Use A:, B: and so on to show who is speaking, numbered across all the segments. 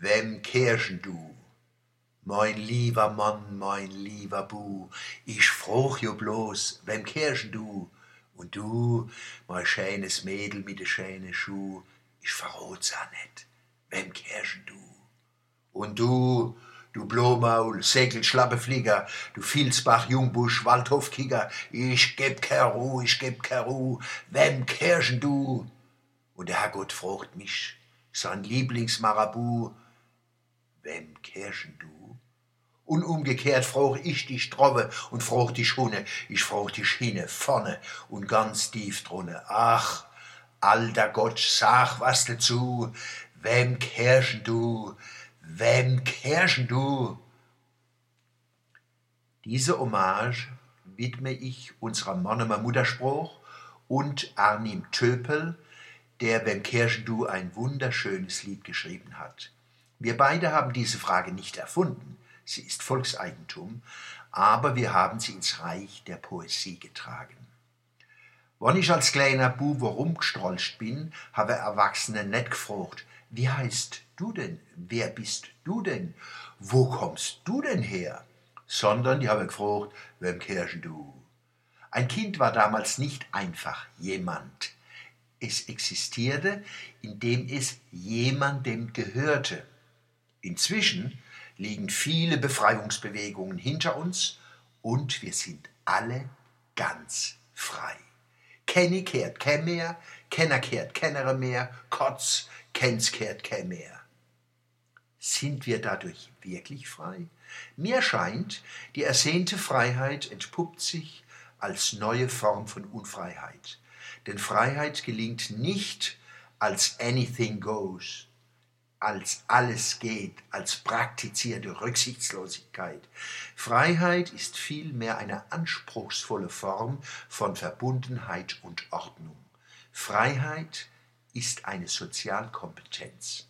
A: Wem kehrschen du? Mein lieber Mann, mein lieber Bu, ich froch jo bloß, wem kehrschen du? Und du, mein schönes Mädel mit de schönen Schuh, ich verrot's auch nicht, wem kehrschen du? Und du, du Blomaul, Segelschlappeflieger, du Vilsbach, Jungbusch, Waldhofkicker, ich geb keine Ruhe, ich geb keine Ruhe, wem kehrschen du? Und der Herrgott fragt mich, sein Lieblingsmarabu, wem kehrschen du? Und umgekehrt frage ich dich drove und frag dich hunne, ich frag dich hinne, vorne und ganz tief drunne. Ach, alter Gott, sag was dazu, wem kehrschen du? Wem kehrschen du? Diese Hommage widme ich unserer Monomer Mutterspruch und Arnim Töpel, der Wem kehrschen du ein wunderschönes Lied geschrieben hat. Wir beide haben diese Frage nicht erfunden, sie ist Volkseigentum, aber wir haben sie ins Reich der Poesie getragen. Wann ich als kleiner Bub rumgestrolcht bin, habe Erwachsene net gefragt, wie heißt du denn? Wer bist du denn? Wo kommst du denn her? Sondern die haben gefragt, wem kehrst du? Ein Kind war damals nicht einfach jemand. Es existierte, indem es jemandem gehörte. Inzwischen liegen viele Befreiungsbewegungen hinter uns und wir sind alle ganz frei. Kenny kehrt kein mehr, Kenner kehrt kennere mehr, Kotz, Kenns kehrt kein mehr. Sind wir dadurch wirklich frei? Mir scheint, die ersehnte Freiheit entpuppt sich als neue Form von Unfreiheit. Denn Freiheit gelingt nicht als anything goes, als alles geht, als praktizierte Rücksichtslosigkeit. Freiheit ist vielmehr eine anspruchsvolle Form von Verbundenheit und Ordnung. Freiheit ist eine Sozialkompetenz.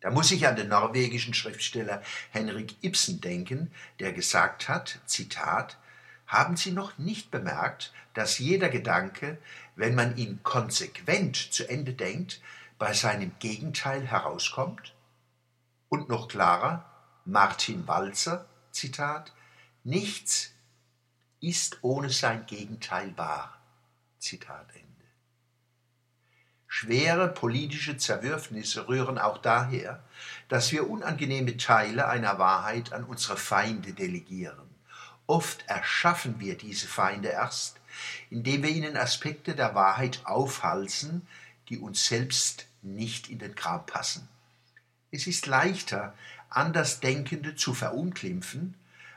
A: Da muss ich an den norwegischen Schriftsteller Henrik Ibsen denken, der gesagt hat, Zitat, haben Sie noch nicht bemerkt, dass jeder Gedanke, wenn man ihn konsequent zu Ende denkt, bei seinem Gegenteil herauskommt? Und noch klarer, Martin Walzer, Zitat, nichts ist ohne sein Gegenteil wahr. Zitat Ende. Schwere politische Zerwürfnisse rühren auch daher, dass wir unangenehme Teile einer Wahrheit an unsere Feinde delegieren. Oft erschaffen wir diese Feinde erst, indem wir ihnen Aspekte der Wahrheit aufhalsen, die uns selbst nicht in den Kram passen. Es ist leichter, Andersdenkende zu verunglimpfen,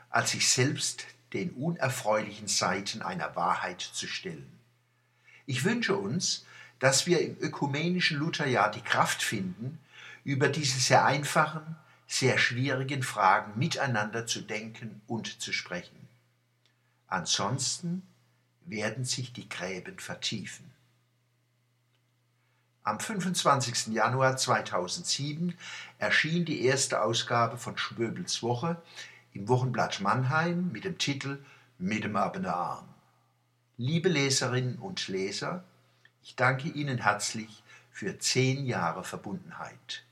A: als sich selbst den unerfreulichen Seiten einer Wahrheit zu stellen. Ich wünsche uns, dass wir im ökumenischen Lutherjahr die Kraft finden, über diese sehr einfachen, sehr schwierigen Fragen miteinander zu denken und zu sprechen. Ansonsten werden sich die Gräben vertiefen. Am 25. Januar 2007 erschien die erste Ausgabe von Schwöbels Woche im Wochenblatt Mannheim mit dem Titel Mit dem Abender Arm. Liebe Leserinnen und Leser, ich danke Ihnen herzlich für zehn Jahre Verbundenheit.